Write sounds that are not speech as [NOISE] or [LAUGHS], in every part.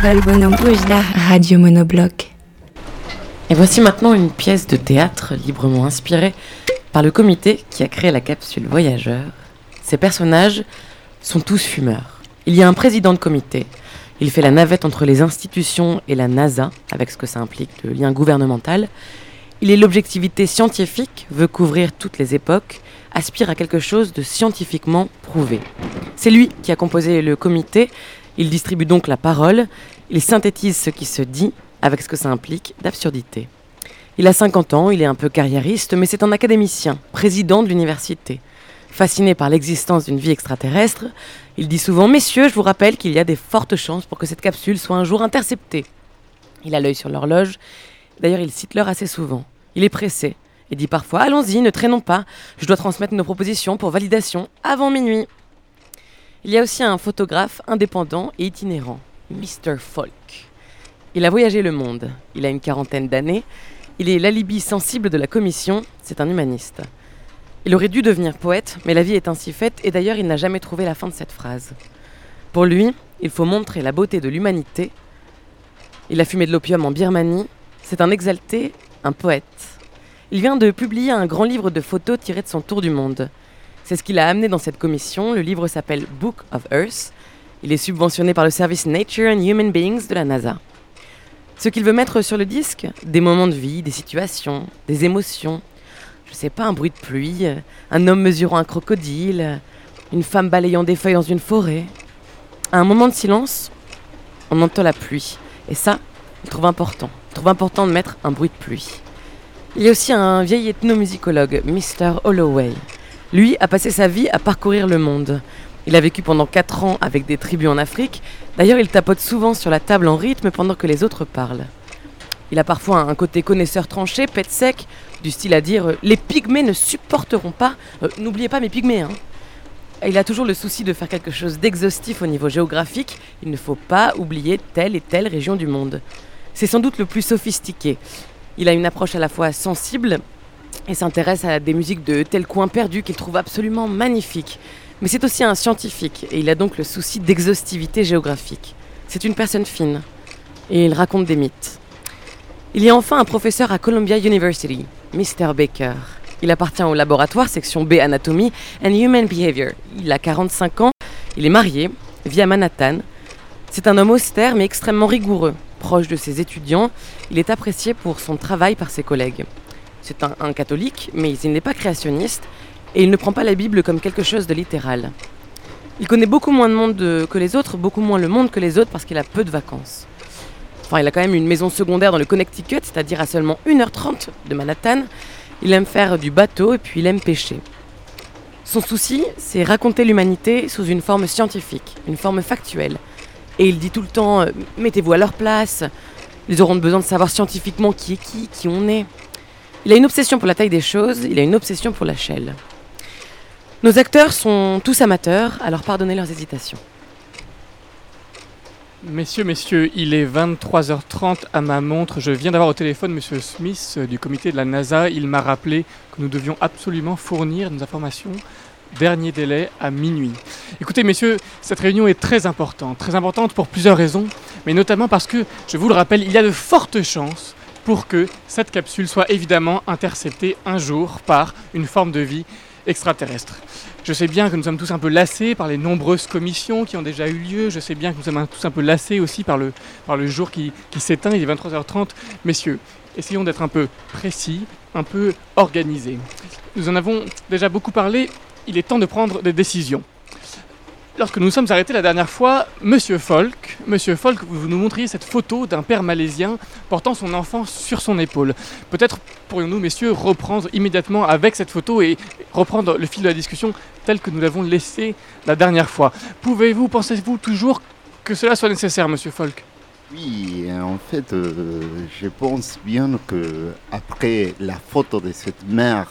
Radio Monobloc. Et voici maintenant une pièce de théâtre librement inspirée par le comité qui a créé la capsule Voyageur. Ces personnages sont tous fumeurs. Il y a un président de comité. Il fait la navette entre les institutions et la NASA, avec ce que ça implique de lien gouvernemental. Il est l'objectivité scientifique, veut couvrir toutes les époques, aspire à quelque chose de scientifiquement prouvé. C'est lui qui a composé le comité. Il distribue donc la parole. Il synthétise ce qui se dit avec ce que ça implique d'absurdité. Il a 50 ans, il est un peu carriériste, mais c'est un académicien, président de l'université. Fasciné par l'existence d'une vie extraterrestre, il dit souvent Messieurs, je vous rappelle qu'il y a des fortes chances pour que cette capsule soit un jour interceptée. Il a l'œil sur l'horloge, d'ailleurs il cite l'heure assez souvent. Il est pressé et dit parfois Allons-y, ne traînons pas, je dois transmettre nos propositions pour validation avant minuit. Il y a aussi un photographe indépendant et itinérant, Mr. Folk. Il a voyagé le monde, il a une quarantaine d'années, il est l'alibi sensible de la commission, c'est un humaniste. Il aurait dû devenir poète, mais la vie est ainsi faite, et d'ailleurs il n'a jamais trouvé la fin de cette phrase. Pour lui, il faut montrer la beauté de l'humanité. Il a fumé de l'opium en Birmanie, c'est un exalté, un poète. Il vient de publier un grand livre de photos tiré de son tour du monde. C'est ce qu'il a amené dans cette commission, le livre s'appelle Book of Earth, il est subventionné par le service Nature and Human Beings de la NASA. Ce qu'il veut mettre sur le disque, des moments de vie, des situations, des émotions. Je sais pas, un bruit de pluie, un homme mesurant un crocodile, une femme balayant des feuilles dans une forêt. À un moment de silence, on entend la pluie. Et ça, il trouve important. Il trouve important de mettre un bruit de pluie. Il y a aussi un vieil ethnomusicologue, Mr. Holloway. Lui a passé sa vie à parcourir le monde. Il a vécu pendant 4 ans avec des tribus en Afrique. D'ailleurs, il tapote souvent sur la table en rythme pendant que les autres parlent. Il a parfois un côté connaisseur tranché, pète sec, du style à dire euh, Les pygmées ne supporteront pas. Euh, n'oubliez pas mes pygmées, hein. Il a toujours le souci de faire quelque chose d'exhaustif au niveau géographique. Il ne faut pas oublier telle et telle région du monde. C'est sans doute le plus sophistiqué. Il a une approche à la fois sensible et s'intéresse à des musiques de tel coin perdu qu'il trouve absolument magnifiques. Mais c'est aussi un scientifique et il a donc le souci d'exhaustivité géographique. C'est une personne fine et il raconte des mythes. Il y a enfin un professeur à Columbia University, Mr. Baker. Il appartient au laboratoire section B Anatomy and Human Behavior. Il a 45 ans, il est marié, vit à Manhattan. C'est un homme austère mais extrêmement rigoureux. Proche de ses étudiants, il est apprécié pour son travail par ses collègues. C'est un, catholique, mais il n'est pas créationniste et il ne prend pas la Bible comme quelque chose de littéral. Il connaît beaucoup moins de monde que les autres, beaucoup moins le monde que les autres parce qu'il a peu de vacances. Enfin, il a quand même une maison secondaire dans le Connecticut, c'est-à-dire à seulement 1h30 de Manhattan. Il aime faire du bateau et puis il aime pêcher. Son souci, c'est raconter l'humanité sous une forme scientifique, une forme factuelle. Et il dit tout le temps, euh, mettez-vous à leur place, ils auront besoin de savoir scientifiquement qui est qui, qui on est. Il a une obsession pour la taille des choses, il a une obsession pour la shell. Nos acteurs sont tous amateurs, alors pardonnez leurs hésitations. Messieurs, messieurs, il est 23h30 à ma montre. Je viens d'avoir au téléphone Monsieur Smith euh, du comité de la NASA. Il m'a rappelé que nous devions absolument fournir nos informations. Dernier délai à minuit. Écoutez, messieurs, cette réunion est très importante. Très importante pour plusieurs raisons, mais notamment parce que, je vous le rappelle, il y a de fortes chances pour que cette capsule soit évidemment interceptée un jour par une forme de vie extraterrestre. Je sais bien que nous sommes tous un peu lassés par les nombreuses commissions qui ont déjà eu lieu. Je sais bien que nous sommes tous un peu lassés aussi par le, par le jour qui, qui s'éteint. Il est 23h30. Messieurs, essayons d'être un peu précis, un peu organisés. Nous en avons déjà beaucoup parlé. Il est temps de prendre des décisions. Lorsque nous sommes arrêtés la dernière fois, Monsieur Folk, Monsieur Folk, vous nous montriez cette photo d'un père malaisien portant son enfant sur son épaule. Peut-être pourrions-nous, messieurs, reprendre immédiatement avec cette photo et reprendre le fil de la discussion tel que nous l'avons laissé la dernière fois. Pouvez-vous, pensez-vous toujours que cela soit nécessaire, Monsieur Folk? Oui, en fait, euh, je pense bien que après la photo de cette mère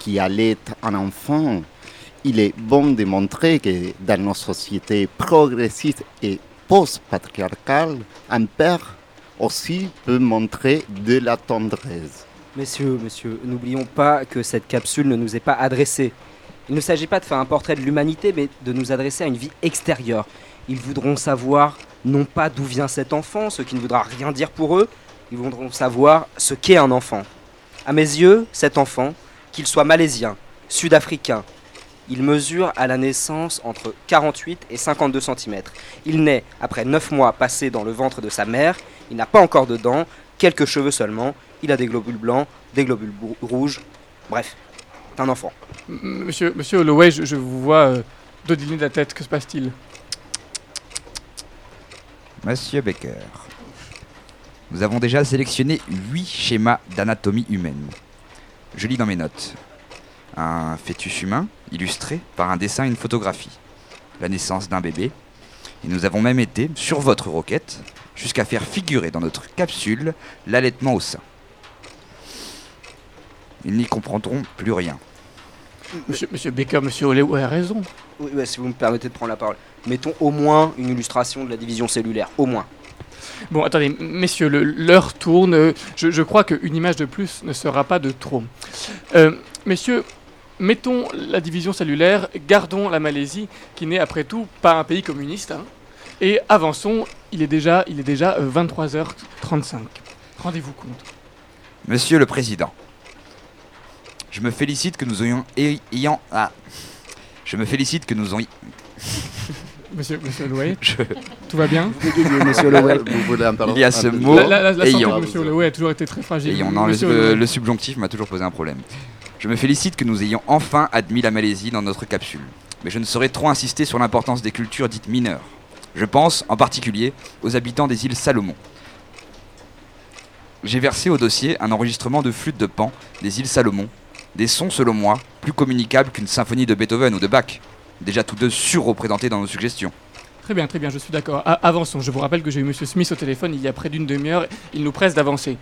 qui allait un enfant, il est bon de montrer que dans nos sociétés progressistes et post-patriarcales, un père aussi peut montrer de la tendresse. Messieurs, messieurs, n'oublions pas que cette capsule ne nous est pas adressée. Il ne s'agit pas de faire un portrait de l'humanité, mais de nous adresser à une vie extérieure. Ils voudront savoir non pas d'où vient cet enfant, ce qui ne voudra rien dire pour eux, ils voudront savoir ce qu'est un enfant. À mes yeux, cet enfant, qu'il soit malaisien, sud-africain, il mesure à la naissance entre 48 et 52 cm. Il naît après 9 mois passés dans le ventre de sa mère, il n'a pas encore de dents, quelques cheveux seulement, il a des globules blancs, des globules rouges, bref, c'est un enfant. Monsieur, monsieur Holloway, je, je vous vois euh, de la tête. Que se passe-t-il? Monsieur Becker, nous avons déjà sélectionné 8 schémas d'anatomie humaine. Je lis dans mes notes. Un fœtus humain, illustré par un dessin et une photographie. La naissance d'un bébé. Et nous avons même été, sur votre requête, jusqu'à faire figurer dans notre capsule l'allaitement au sein. Ils n'y comprendront plus rien. monsieur, monsieur Baker, monsieur Holloway a raison. Oui, si vous me permettez de prendre la parole. Mettons au moins une illustration de la division cellulaire, au moins. Bon, attendez, messieurs, l'heure tourne. Je, je crois qu'une image de plus ne sera pas de trop. Euh, messieurs, mettons la division cellulaire, gardons la Malaisie, qui n'est après tout pas un pays communiste, hein, et avançons. Il est déjà, il est déjà euh, 23h35. Rendez-vous compte. Monsieur le Président, je me félicite que nous ayons... ay- ayant... Ah. Je me félicite que nous ayons... [LAUGHS] Monsieur, monsieur Holloway, je- tout va bien? Monsieur Holloway. Vous voulez un Il y a ce un- mot. La, la- la- la santé ayant. de monsieur Holloway a toujours été très fragile. Et on le subjonctif m'a toujours posé un problème. Je me félicite que nous ayons enfin admis la Malaisie dans notre capsule. Mais je ne saurais trop insister sur l'importance des cultures dites mineures. Je pense en particulier aux habitants des îles Salomon. J'ai versé au dossier un enregistrement de flûte de pan des îles Salomon, des sons selon moi plus communicables qu'une symphonie de Beethoven ou de Bach, déjà tous deux surreprésentés dans nos suggestions. Très bien, très bien, je suis d'accord. Avançons. Je vous rappelle que j'ai eu Monsieur Smith au téléphone il y a près d'une demi-heure. Il nous presse d'avancer.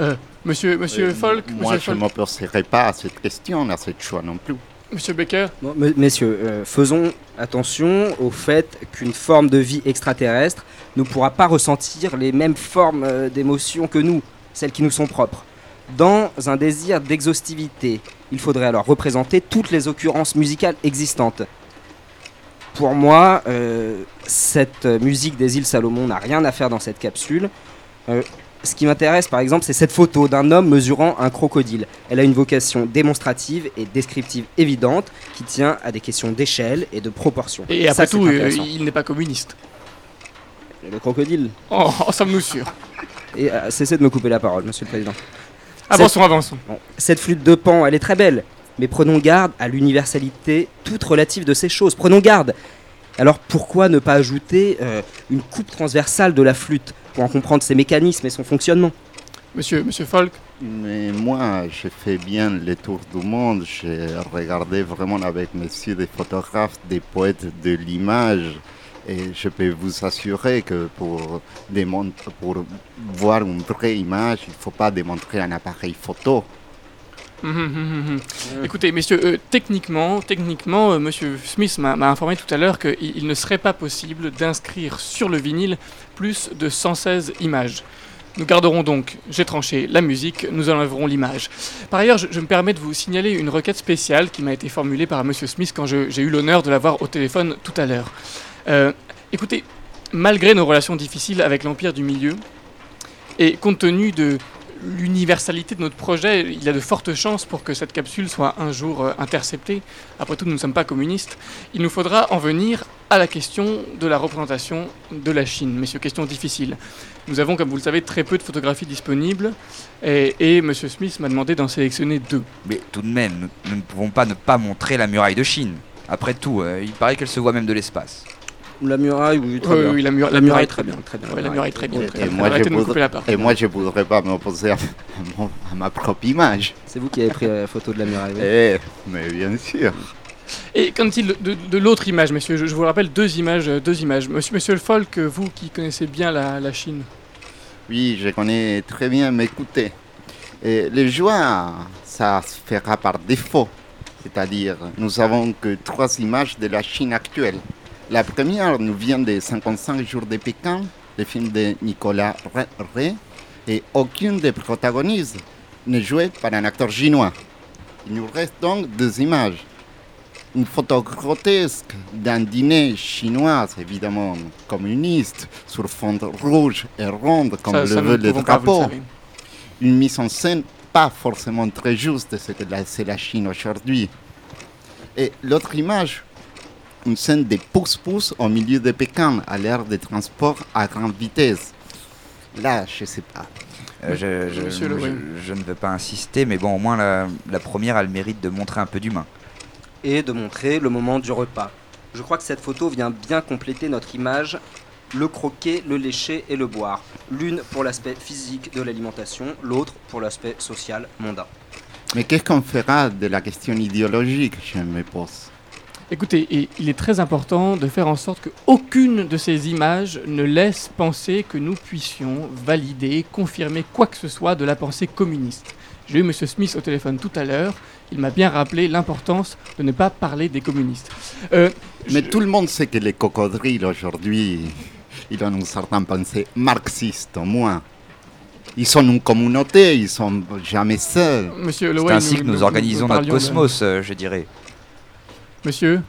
Euh, monsieur, monsieur Euh, Falk, Moi, monsieur je ne m'opposerai pas à cette question, à ce choix non plus. monsieur. Bon, me- messieurs, euh, faisons attention au fait qu'une forme de vie extraterrestre ne pourra pas ressentir les mêmes formes euh, d'émotions que nous, celles qui nous sont propres. Dans un désir d'exhaustivité, il faudrait alors représenter toutes les occurrences musicales existantes. Pour moi, euh, cette musique des îles Salomon n'a rien à faire dans cette capsule. Euh, ce qui m'intéresse, par exemple, c'est cette photo d'un homme mesurant un crocodile. Elle a une vocation démonstrative et descriptive évidente qui tient à des questions d'échelle et de proportion. Et après tout, euh, il n'est pas communiste. Le crocodile. Oh, en sommes-nous sûrs Et cessez de me couper la parole, monsieur le président. Avançons, avançons. Bon, cette flûte de pan, elle est très belle, mais prenons garde à l'universalité toute relative de ces choses. Prenons garde. Alors pourquoi ne pas ajouter euh, une coupe transversale de la flûte pour en comprendre ses mécanismes et son fonctionnement? Monsieur, monsieur Falk, Mais moi, j'ai fait bien le tour du monde. J'ai regardé vraiment avec messieurs des photographes, des poètes de l'image. Et je peux vous assurer que pour, pour voir une vraie image, il ne faut pas démontrer un appareil photo. Hum, hum, hum. Écoutez, messieurs, euh, techniquement, techniquement, euh, Monsieur Smith m'a informé tout à l'heure qu'il il ne serait pas possible d'inscrire sur le vinyle plus de 116 images. Nous garderons donc, j'ai tranché, la musique, nous enlèverons l'image. Par ailleurs, je, me permets de vous signaler une requête spéciale qui m'a été formulée par Monsieur Smith quand j'ai eu l'honneur de l'avoir au téléphone tout à l'heure. Euh, écoutez, malgré nos relations difficiles avec l'Empire du Milieu, et compte tenu de l'universalité de notre projet, il y a de fortes chances pour que cette capsule soit un jour euh, interceptée. Après tout, nous ne sommes pas communistes. Il nous faudra en venir à la question de la représentation de la Chine. Messieurs, question difficile. Nous avons, comme vous le savez, très peu de photographies disponibles et, M. Smith m'a demandé d'en sélectionner deux. Mais tout de même, nous, nous ne pouvons pas ne pas montrer la muraille de Chine. Après tout, euh, il paraît qu'elle se voit même de l'espace. La muraille, oui, très Oui, bien. oui, la, mura- La muraille, très bien, très bien. Ouais, la muraille, très bien. Et- très et bien. moi, Arrêtez je de me couper voudrais- la parole. Et moi, je ne voudrais pas m'opposer à, mon- à ma propre image. C'est vous qui avez pris la photo de la muraille. oui. Eh, mais bien sûr. Et qu'en est-il de, de- de l'autre image, messieurs? Je, je vous rappelle deux images. euh, Deux images. Monsieur, monsieur le Folk, euh, vous qui connaissez bien la, la Chine, Oui, je connais très bien, mais écoutez, euh, le joie, ça se fera par défaut. C'est-à-dire, nous avons que trois images de la Chine actuelle. La première nous vient des 55 jours de Pékin, le film de Nicolas Ray, et aucune des protagonistes n'est jouée par un acteur chinois. Il nous reste donc deux images. Une photo grotesque d'un dîner chinois, évidemment communiste, sur fond rouge et ronde, comme Ça- le ça, veut le drapeau une mise en scène pas forcément très juste de ce que c'est la Chine aujourd'hui. Et l'autre image, une scène de pouce-pouce au milieu de Pékin, à l'ère des transports à grande vitesse. Là, je sais pas. Euh, je, je- Monsieur Le je- Wayne. je ne veux pas insister, mais bon, au moins la, la première a le mérite de montrer un peu d'humain. et de montrer le moment du repas. Je crois que cette photo vient bien compléter notre image, le croquer, le lécher et le boire. L'une pour l'aspect physique de l'alimentation, l'autre pour l'aspect social mondain. Mais qu'est-ce qu'on fera de la question idéologique, je me pose? Écoutez, et il est très important de faire en sorte qu'aucune de ces images ne laisse penser que nous puissions valider, confirmer quoi que ce soit de la pensée communiste. J'ai eu M. Smith au téléphone tout à l'heure, il m'a bien rappelé l'importance de ne pas parler des communistes. Euh, Mais je- tout le monde sait que les cocodriles aujourd'hui, ils ont une certaine pensée marxiste au moins. Ils sont une communauté, ils sont jamais seuls. C'est ainsi que nous, organisons notre parlions de- cosmos, euh, je dirais. Monsieur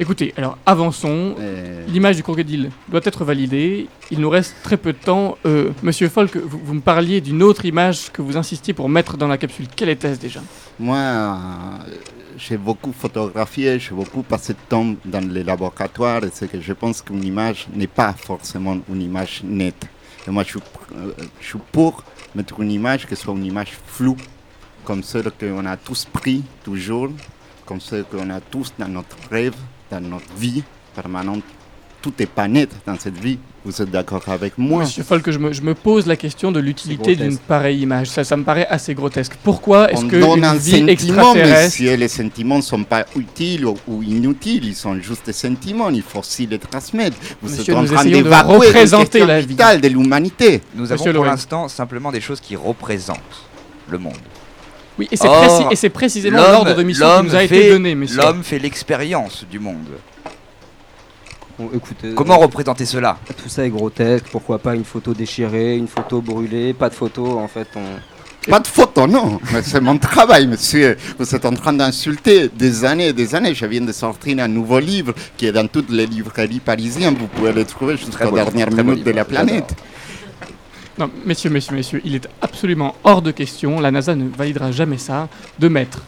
Écoutez, alors avançons. Euh, L'image du crocodile doit être validée. Il nous reste très peu de temps. Euh, Monsieur Folk, vous, vous me parliez d'une autre image que vous insistiez pour mettre dans la capsule. Quelle était-ce déjà? Moi, euh, j'ai beaucoup photographié, j'ai beaucoup passé de temps dans les laboratoires et c'est que je pense qu'une image n'est pas forcément une image nette. Et moi, je suis, pr- je suis pour mettre une image qui soit une image floue, comme celle qu'on a tous pris toujours, comme celle qu'on a tous dans notre rêve, dans notre vie permanente. Tout n'est pas net dans cette vie. Vous êtes d'accord avec moi? Monsieur Folk, je me, je me pose la question de l'utilité grotesque. d'une pareille image. Ça, ça me paraît assez grotesque. Pourquoi est-ce On que donne une un vie sentiment, extraterrestre monsieur. Les sentiments ne sont pas utiles ou, ou inutiles. Ils sont juste des sentiments. Il faut aussi les transmettre. Vous Monsieur, êtes en nous train d'évacuer représenter question la vie. vitale de l'humanité. Nous Monsieur avons pour l'instant simplement des choses qui représentent le monde. Oui, et c'est Or, c'est précisément L'homme- l'ordre de mission qui nous a été fait- donné, messieurs. L'homme fait l'expérience du monde. Bon, écoutez, Comment représenter cela? tout ça est grotesque, pourquoi pas une photo déchirée, une photo brûlée, pas de photo en fait. On... Pas de photo, non. Mais c'est mon travail, monsieur. Vous êtes en train d'insulter des années et des années. Je viens de sortir un nouveau livre qui est dans toutes les librairies parisiennes. Vous pouvez le trouver dernières très beau minutes de la planète. Non, messieurs, messieurs, messieurs, il est absolument hors de question, la NASA ne validera jamais ça, de mettre,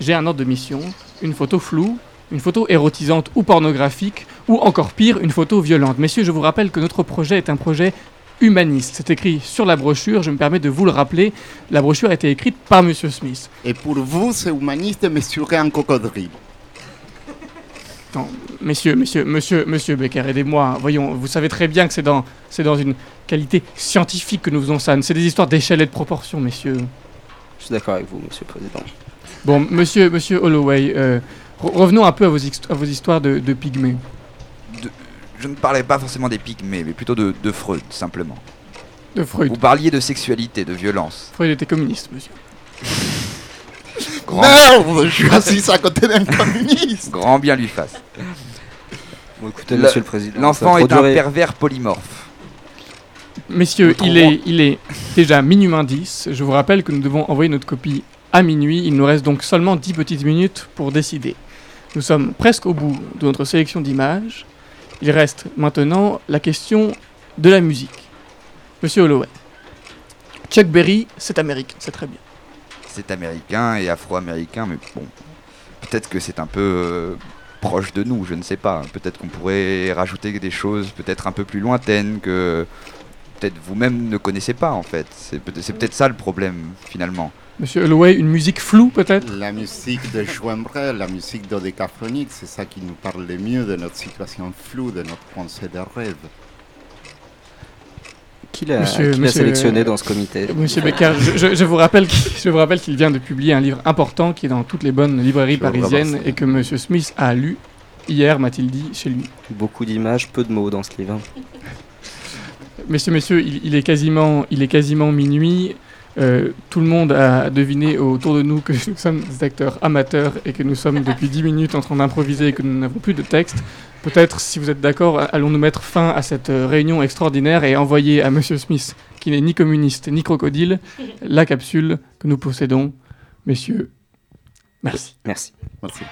j'ai un ordre de mission, une photo floue, une photo érotisante ou pornographique, ou encore pire, une photo violente. Messieurs, je vous rappelle que notre projet est un projet humaniste. C'est écrit sur la brochure, je me permets de vous le rappeler. La brochure a été écrite par Monsieur Smith. Et pour vous, c'est humaniste de mesurer un cocodrile. Messieurs, messieurs, monsieur, monsieur Becker, aidez-moi. Voyons, vous savez très bien que c'est dans, c'est dans une qualité scientifique que nous faisons ça. C'est des histoires d'échelle et de proportion, messieurs. Je suis d'accord avec vous, monsieur le président. Bon, monsieur, monsieur Holloway, euh, re- revenons un peu à vos, histo- à vos histoires de, de pygmées. Je ne parlais pas forcément des pygmées, mais plutôt de, de Freud, simplement. De Freud. Vous parliez de sexualité, de violence. Freud était communiste, monsieur. Grand, Merde, je suis assis à côté d'un communiste. grand bien lui fasse. Bon, écoutez, Le- monsieur le président. L'enfant est un pervers polymorphe. Messieurs, il est, il est déjà minuit moins 10. Je vous rappelle que nous devons envoyer notre copie à minuit. Il nous reste donc seulement 10 petites minutes pour décider. Nous sommes presque au bout de notre sélection d'images. Il reste maintenant la question de la musique. Monsieur Holloway, Chuck Berry, c'est américain, c'est très bien. C'est américain et afro-américain, mais bon, peut-être que c'est un peu euh, proche de nous, je ne sais pas. Peut-être qu'on pourrait rajouter des choses peut-être un peu plus lointaines que peut-être vous-même ne connaissez pas en fait. C'est peut- c'est peut-être ça le problème finalement. Monsieur Holloway, une musique floue peut-être? La musique de Joan Brel, la musique dodécaphonique, c'est ça qui nous parle le mieux de notre situation floue, de notre pensée de rêve. Qui l'a sélectionné dans ce comité? Monsieur Becker, je, vous rappelle qu'il- je vous rappelle qu'il vient de publier un livre important qui est dans toutes les bonnes librairies Je parisiennes et que Monsieur Smith a lu hier, m'a-t-il dit, chez lui. Beaucoup d'images, peu de mots dans ce livre. Messieurs, messieurs, il, il est quasiment, il est quasiment minuit. Euh, tout le monde a deviné autour de nous que nous sommes des acteurs amateurs et que nous sommes depuis 10 minutes en train d'improviser et que nous n'avons plus de texte. Peut-être, si vous êtes d'accord, allons-nous mettre fin à cette euh, réunion extraordinaire et envoyer à Monsieur Smith, qui n'est ni communiste ni crocodile, [LAUGHS] la capsule que nous possédons. Messieurs, merci. Merci. Merci.